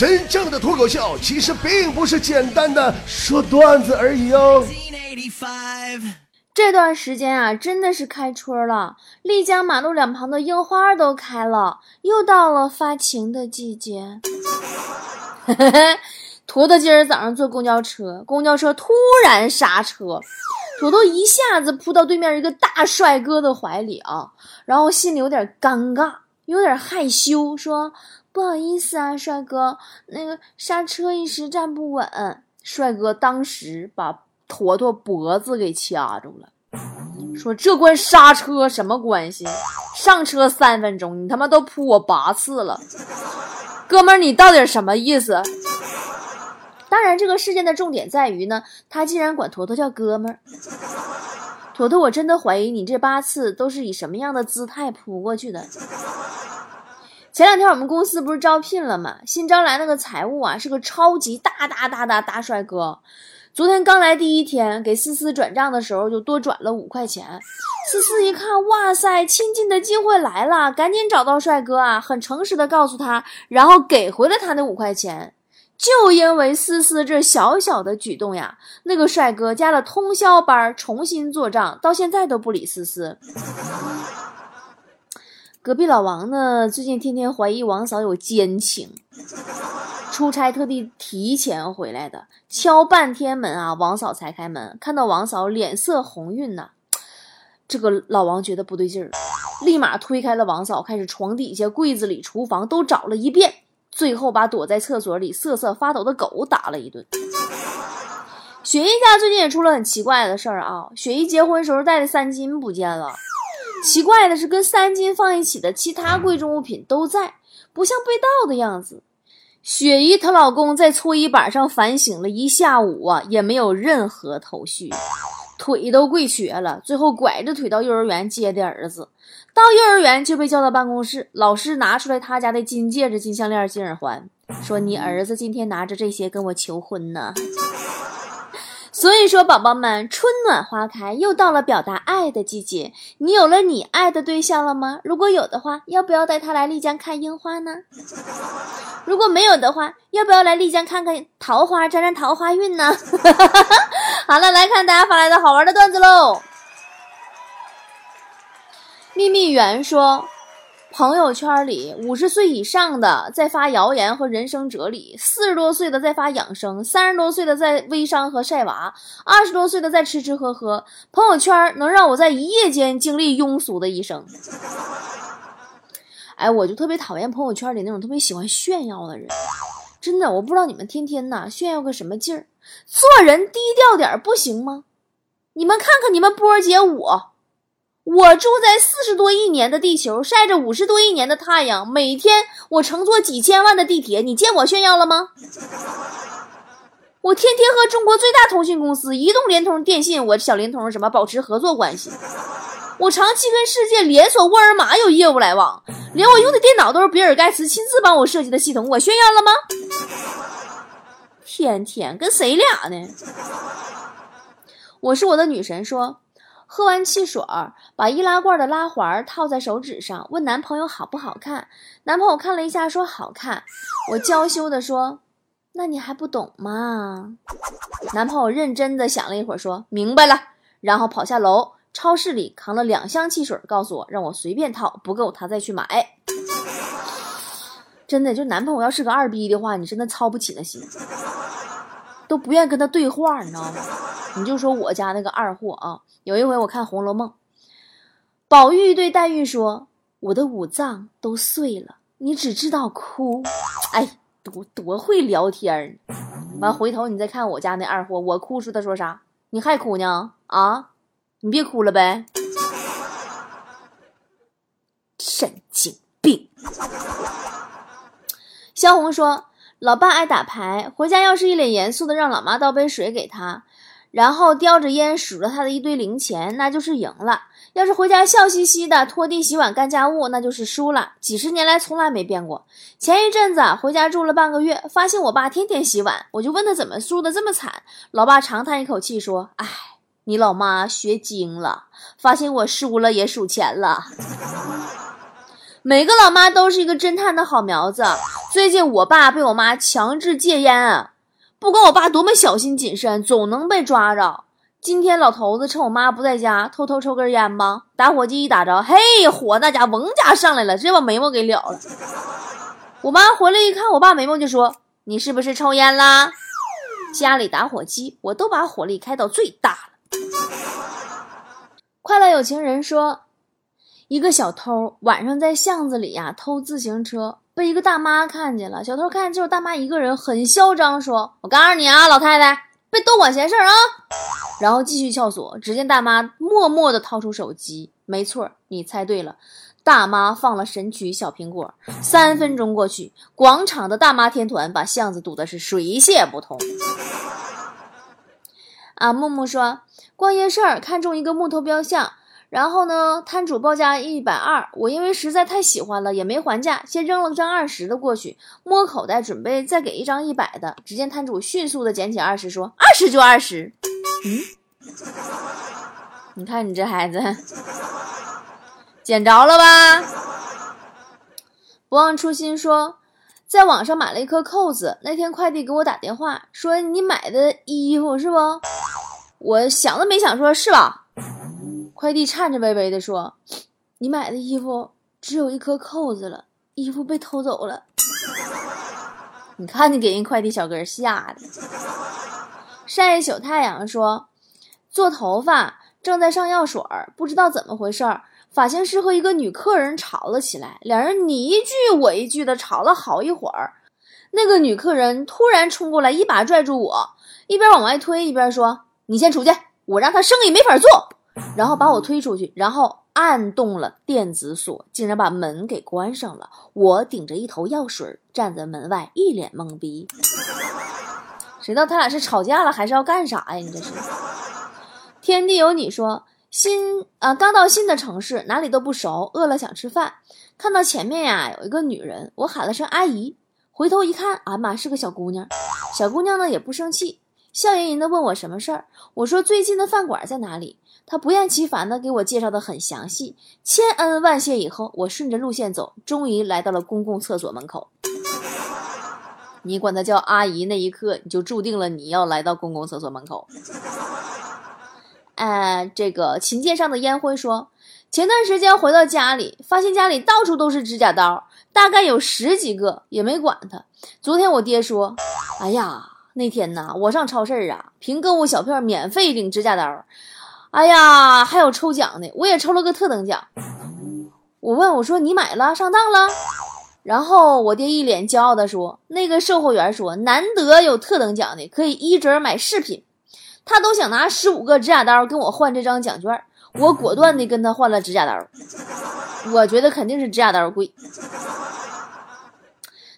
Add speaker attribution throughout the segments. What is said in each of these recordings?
Speaker 1: 真正的脱口秀其实并不是简单的说段子而已哦。
Speaker 2: 这段时间啊，真的是开春了，丽江马路两旁的樱花都开了，又到了发情的季节。坨坨今儿早上坐公交车，公交车突然刹车，坨坨一下子扑到对面一个大帅哥的怀里啊，然后心里有点尴尬，有点害羞，说不好意思啊，帅哥，那个刹车一时站不稳。帅哥当时把坨坨脖子给掐住了，说这关刹车什么关系？上车三分钟，你他妈都扑我八次了，哥们儿，你到底什么意思？当然，这个事件的重点在于呢，他竟然管坨坨叫哥们儿。坨坨，我真的怀疑你这八次都是以什么样的姿态扑过去的。前两天我们公司不是招聘了吗？新招来那个财务啊，是个超级大大大大大帅哥。昨天刚来第一天，给思思转账的时候就多转了五块钱。思思一看，哇塞，亲近的机会来了，赶紧找到帅哥啊，很诚实的告诉他，然后给回了他那五块钱。就因为思思这小小的举动呀，那个帅哥加了通宵班，重新做账，到现在都不理思思。隔壁老王呢，最近天天怀疑王嫂有奸情，出差特地提前回来的，敲半天门啊，王嫂才开门。看到王嫂脸色红晕呐，这个老王觉得不对劲儿，立马推开了王嫂，开始床底下、柜子里、厨房都找了一遍。最后把躲在厕所里瑟瑟发抖的狗打了一顿。雪姨家最近也出了很奇怪的事儿啊！雪姨结婚时候带的三金不见了，奇怪的是跟三金放一起的其他贵重物品都在，不像被盗的样子。雪姨她老公在搓衣板上反省了一下午啊，也没有任何头绪，腿都跪瘸了，最后拐着腿到幼儿园接的儿子。到幼儿园就被叫到办公室，老师拿出来他家的金戒指、金项链、金耳环，说：“你儿子今天拿着这些跟我求婚呢。”所以说，宝宝们，春暖花开，又到了表达爱的季节。你有了你爱的对象了吗？如果有的话，要不要带他来丽江看樱花呢？如果没有的话，要不要来丽江看看桃花，沾沾桃花运呢？好了，来看大家发来的好玩的段子喽。秘密园说，朋友圈里五十岁以上的在发谣言和人生哲理，四十多岁的在发养生，三十多岁的在微商和晒娃，二十多岁的在吃吃喝喝。朋友圈能让我在一夜间经历庸俗的一生。哎，我就特别讨厌朋友圈里那种特别喜欢炫耀的人，真的，我不知道你们天天呐炫耀个什么劲儿，做人低调点不行吗？你们看看你们波儿姐我。我住在四十多亿年的地球，晒着五十多亿年的太阳，每天我乘坐几千万的地铁，你见我炫耀了吗？我天天和中国最大通讯公司移动、联通、电信，我小灵通什么保持合作关系。我长期跟世界连锁沃尔玛有业务来往，连我用的电脑都是比尔盖茨亲自帮我设计的系统，我炫耀了吗？天天跟谁俩呢？我是我的女神说。喝完汽水儿，把易拉罐的拉环套在手指上，问男朋友好不好看。男朋友看了一下，说好看。我娇羞的说：“那你还不懂吗？”男朋友认真的想了一会儿，说明白了，然后跑下楼，超市里扛了两箱汽水，告诉我让我随便套，不够他再去买。真的，就男朋友要是个二逼的话，你真的操不起那心，都不愿跟他对话，你知道吗？你就说我家那个二货啊。有一回我看《红楼梦》，宝玉对黛玉说：“我的五脏都碎了，你只知道哭。”哎，多多会聊天儿。完回头你再看我家那二货，我哭时他说啥？你还哭呢？啊，你别哭了呗。神经病。萧红说：“老爸爱打牌，回家要是一脸严肃的让老妈倒杯水给他。”然后叼着烟数着他的一堆零钱，那就是赢了；要是回家笑嘻嘻的拖地、洗碗、干家务，那就是输了。几十年来从来没变过。前一阵子回家住了半个月，发现我爸天天洗碗，我就问他怎么输的这么惨。老爸长叹一口气说：“哎，你老妈学精了，发现我输了也数钱了。”每个老妈都是一个侦探的好苗子，最近我爸被我妈强制戒烟啊，不管我爸多么小心谨慎，总能被抓着。今天老头子趁我妈不在家，偷偷抽根烟吧，打火机一打着，嘿，火那家嗡家上来了，直接把眉毛给燎了。我妈回来一看，我爸眉毛就说：“你是不是抽烟啦？”家里打火机我都把火力开到最大了。快乐有情人说，一个小偷晚上在巷子里呀偷自行车，被一个大妈看见了。小偷看见之后，大妈一个人很嚣张，说：“我告诉你啊，老太太。”别多管闲事啊！然后继续撬锁。只见大妈默默地掏出手机，没错，你猜对了，大妈放了神曲《小苹果》。三分钟过去，广场的大妈天团把巷子堵得是水泄不通。啊，木木说，逛夜市看中一个木头雕像。然后呢，摊主报价一百二，我因为实在太喜欢了，也没还价，先扔了张二十的过去，摸口袋准备再给一张一百的。只见摊主迅速的捡起二十，说：“二十就二十。”嗯，你看你这孩子，捡着了吧？不忘初心说，在网上买了一颗扣子，那天快递给我打电话说你买的衣服是不？我想都没想说是吧？快递颤颤巍巍地说：“你买的衣服只有一颗扣子了，衣服被偷走了。你看你给人快递小哥吓的。”晒一宿太阳说：“做头发正在上药水儿，不知道怎么回事儿，发型师和一个女客人吵了起来，两人你一句我一句的吵了好一会儿。那个女客人突然冲过来，一把拽住我，一边往外推一边说：‘你先出去，我让他生意没法做。’”然后把我推出去，然后按动了电子锁，竟然把门给关上了。我顶着一头药水站在门外，一脸懵逼。谁知道他俩是吵架了，还是要干啥呀？你这是？天地有你说新啊，刚到新的城市，哪里都不熟，饿了想吃饭，看到前面呀有一个女人，我喊了声阿姨，回头一看，啊妈是个小姑娘。小姑娘呢也不生气，笑吟吟的问我什么事儿。我说最近的饭馆在哪里？他不厌其烦地给我介绍的很详细，千恩万谢以后，我顺着路线走，终于来到了公共厕所门口。你管他叫阿姨，那一刻你就注定了你要来到公共厕所门口。哎，这个琴键上的烟灰说，前段时间回到家里，发现家里到处都是指甲刀，大概有十几个，也没管他。昨天我爹说，哎呀，那天呐，我上超市啊，凭购物小票免费领指甲刀。哎呀，还有抽奖的，我也抽了个特等奖。我问我说：“你买了上当了？”然后我爹一脸骄傲地说：“那个售货员说，难得有特等奖的，可以一折买饰品。他都想拿十五个指甲刀跟我换这张奖券，我果断的跟他换了指甲刀。我觉得肯定是指甲刀贵。”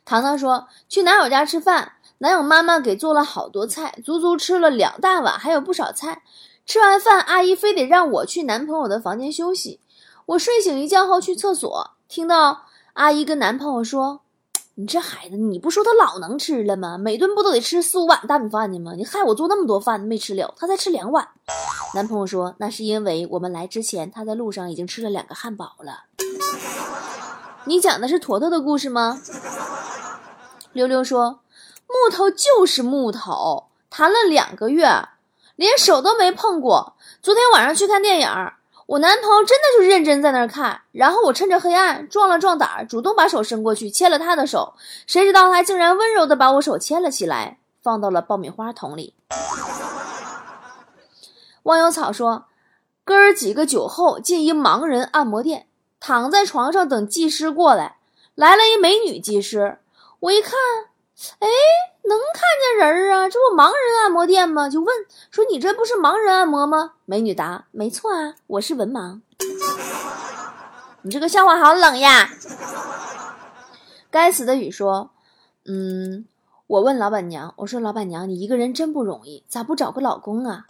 Speaker 2: 糖糖说：“去男友家吃饭，男友妈妈给做了好多菜，足足吃了两大碗，还有不少菜。”吃完饭，阿姨非得让我去男朋友的房间休息。我睡醒一觉后去厕所，听到阿姨跟男朋友说：“你这孩子，你不说他老能吃了吗？每顿不都得吃四五碗大米饭呢吗？你害我做那么多饭没吃了，他才吃两碗。”男朋友说：“那是因为我们来之前，他在路上已经吃了两个汉堡了。”你讲的是坨坨的故事吗？溜溜说：“木头就是木头，谈了两个月。”连手都没碰过。昨天晚上去看电影，我男朋友真的就认真在那儿看，然后我趁着黑暗壮了壮胆，主动把手伸过去牵了他的手，谁知道他竟然温柔的把我手牵了起来，放到了爆米花桶里。忘忧草说，哥儿几个酒后进一盲人按摩店，躺在床上等技师过来，来了一美女技师，我一看。哎，能看见人儿啊？这不盲人按摩店吗？就问说：“你这不是盲人按摩吗？”美女答：“没错啊，我是文盲。”你这个笑话好冷呀！该死的雨说：“嗯，我问老板娘，我说老板娘，你一个人真不容易，咋不找个老公啊？”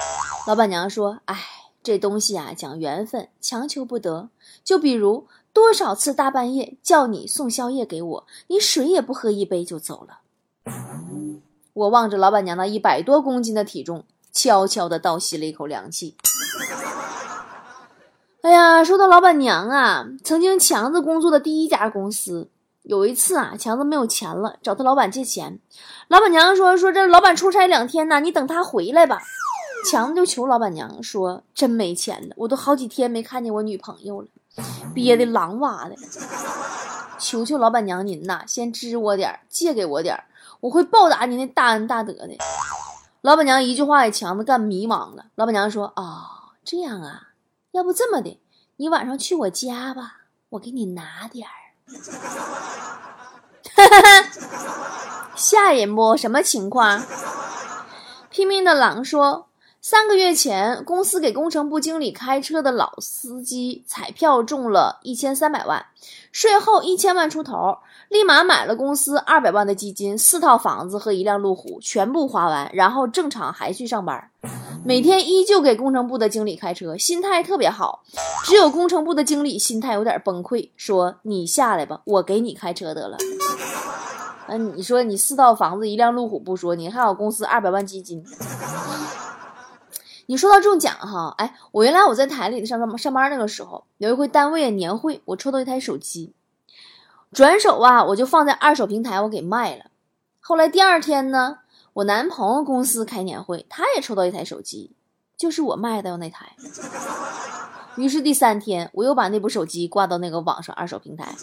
Speaker 2: 老板娘说：“哎，这东西啊，讲缘分，强求不得。就比如多少次大半夜叫你送宵夜给我，你水也不喝一杯就走了。”我望着老板娘那一百多公斤的体重，悄悄地倒吸了一口凉气。哎呀，说到老板娘啊，曾经强子工作的第一家公司，有一次啊，强子没有钱了，找他老板借钱。老板娘说：“说这老板出差两天呢，你等他回来吧。”强子就求老板娘说：“真没钱了，我都好几天没看见我女朋友了，憋得狼哇的。求求老板娘您呐，先支我点借给我点我会报答您那大恩大德的。”老板娘一句话给强子干迷茫了。老板娘说：“哦，这样啊，要不这么的，你晚上去我家吧，我给你拿点儿。”，吓人不？什么情况？拼命的狼说，三个月前，公司给工程部经理开车的老司机彩票中了一千三百万，税后一千万出头，立马买了公司二百万的基金、四套房子和一辆路虎，全部花完，然后正常还去上班。每天依旧给工程部的经理开车，心态特别好。只有工程部的经理心态有点崩溃，说：“你下来吧，我给你开车得了。”嗯，你说你四套房子一辆路虎不说，你还有公司二百万基金。你说到中奖哈，哎，我原来我在台里上上上班那个时候，有一回单位年会，我抽到一台手机，转手啊我就放在二手平台我给卖了。后来第二天呢。我男朋友公司开年会，他也抽到一台手机，就是我卖的那台。于是第三天，我又把那部手机挂到那个网上二手平台。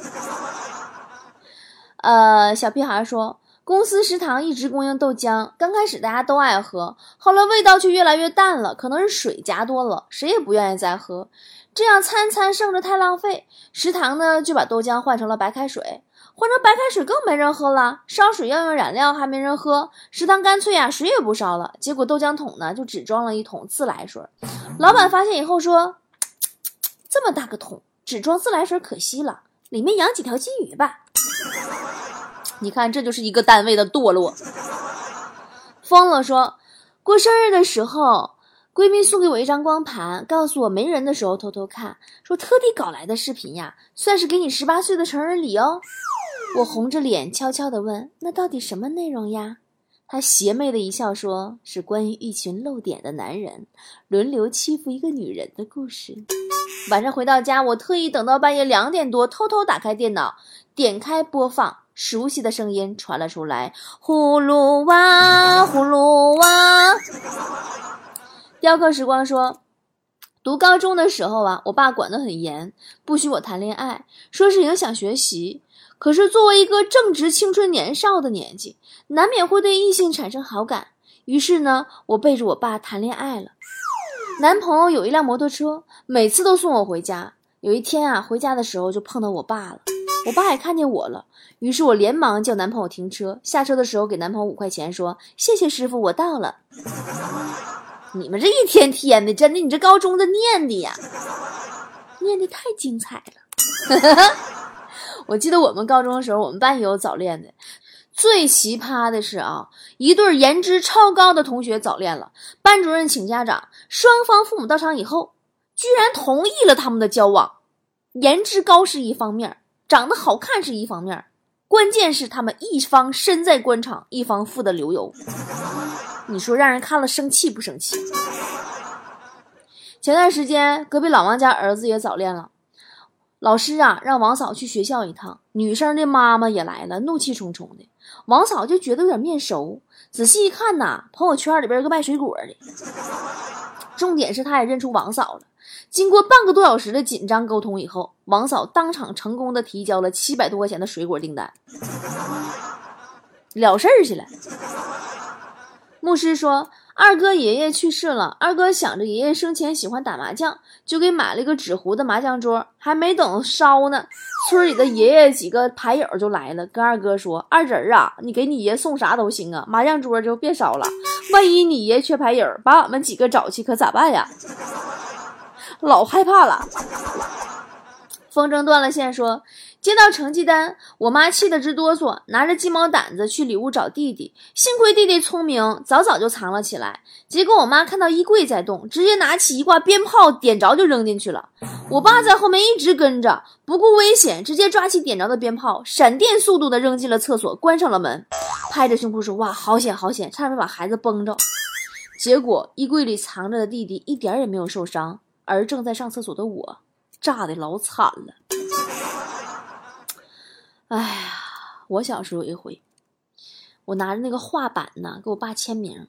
Speaker 2: 呃，小屁孩说，公司食堂一直供应豆浆，刚开始大家都爱喝，后来味道却越来越淡了，可能是水加多了，谁也不愿意再喝。这样餐餐剩着太浪费，食堂呢就把豆浆换成了白开水。换成白开水更没人喝了，烧水要用燃料还没人喝，食堂干脆呀水也不烧了。结果豆浆桶呢就只装了一桶自来水。老板发现以后说：“这么大个桶只装自来水可惜了，里面养几条金鱼吧。”你看这就是一个单位的堕落。疯了说，过生日的时候，闺蜜送给我一张光盘，告诉我没人的时候偷偷看，说特地搞来的视频呀，算是给你十八岁的成人礼哦。我红着脸悄悄地问：“那到底什么内容呀？”他邪魅的一笑，说是关于一群露点的男人轮流欺负一个女人的故事。晚上回到家，我特意等到半夜两点多，偷偷打开电脑，点开播放，熟悉的声音传了出来：“葫芦娃，葫芦娃。”雕刻时光说。读高中的时候啊，我爸管得很严，不许我谈恋爱，说是影响学习。可是作为一个正值青春年少的年纪，难免会对异性产生好感。于是呢，我背着我爸谈恋爱了。男朋友有一辆摩托车，每次都送我回家。有一天啊，回家的时候就碰到我爸了。我爸也看见我了，于是我连忙叫男朋友停车。下车的时候给男朋友五块钱，说：“谢谢师傅，我到了。”你们这一天天的，真的，你这高中的念的呀，念的太精彩了。我记得我们高中的时候，我们班也有早恋的。最奇葩的是啊，一对颜值超高的同学早恋了，班主任请家长，双方父母到场以后，居然同意了他们的交往。颜值高是一方面，长得好看是一方面，关键是他们一方身在官场，一方富得流油。你说让人看了生气不生气？前段时间隔壁老王家儿子也早恋了，老师啊让王嫂去学校一趟，女生的妈妈也来了，怒气冲冲的。王嫂就觉得有点面熟，仔细一看呐，朋友圈里边有个卖水果的，重点是他也认出王嫂了。经过半个多小时的紧张沟通以后，王嫂当场成功的提交了七百多块钱的水果订单，了事儿去了。牧师说：“二哥爷爷去世了，二哥想着爷爷生前喜欢打麻将，就给买了个纸糊的麻将桌。还没等烧呢，村里的爷爷几个牌友就来了，跟二哥说：‘二侄儿啊，你给你爷送啥都行啊，麻将桌就别烧了。万一你爷缺牌友，把俺们几个找去，可咋办呀？’老害怕了。”风筝断了线说。接到成绩单，我妈气得直哆嗦，拿着鸡毛掸子去里屋找弟弟。幸亏弟弟聪明，早早就藏了起来。结果我妈看到衣柜在动，直接拿起一挂鞭炮，点着就扔进去了。我爸在后面一直跟着，不顾危险，直接抓起点着的鞭炮，闪电速度的扔进了厕所，关上了门，拍着胸脯说：“哇，好险好险，差点没把孩子崩着。”结果衣柜里藏着的弟弟一点也没有受伤，而正在上厕所的我，炸的老惨了。哎呀，我小时候有一回，我拿着那个画板呢，给我爸签名。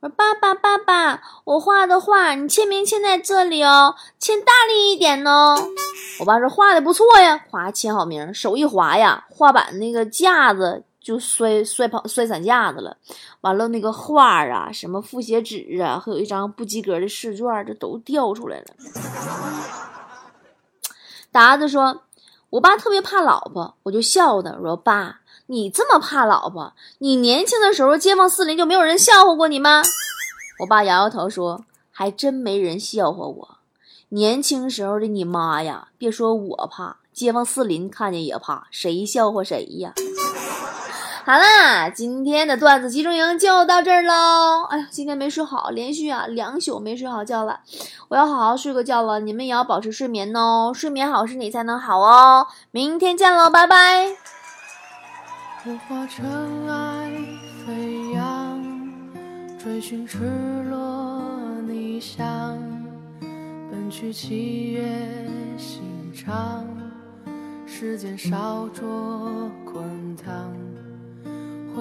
Speaker 2: 我说：“爸爸，爸爸，我画的画，你签名签在这里哦，签大力一点哦。”我爸说：“画的不错呀，划，签好名，手一滑呀，画板那个架子就摔摔跑摔散架子了。完了，那个画啊，什么复写纸啊，还有一张不及格的试卷，这都掉出来了。”达子说：“我爸特别怕老婆，我就笑他，我说爸。”你这么怕老婆？你年轻的时候街坊四邻就没有人笑话过你吗？我爸摇摇头说：“还真没人笑话我。年轻时候的你妈呀，别说我怕，街坊四邻看见也怕，谁笑话谁呀？”好啦，今天的段子集中营就到这儿喽。哎呀，今天没睡好，连续啊两宿没睡好觉了，我要好好睡个觉了。你们也要保持睡眠哦，睡眠好身体才能好哦。明天见喽，拜拜。
Speaker 3: 追寻赤裸逆翔，奔去七月心肠，时间烧灼滚烫，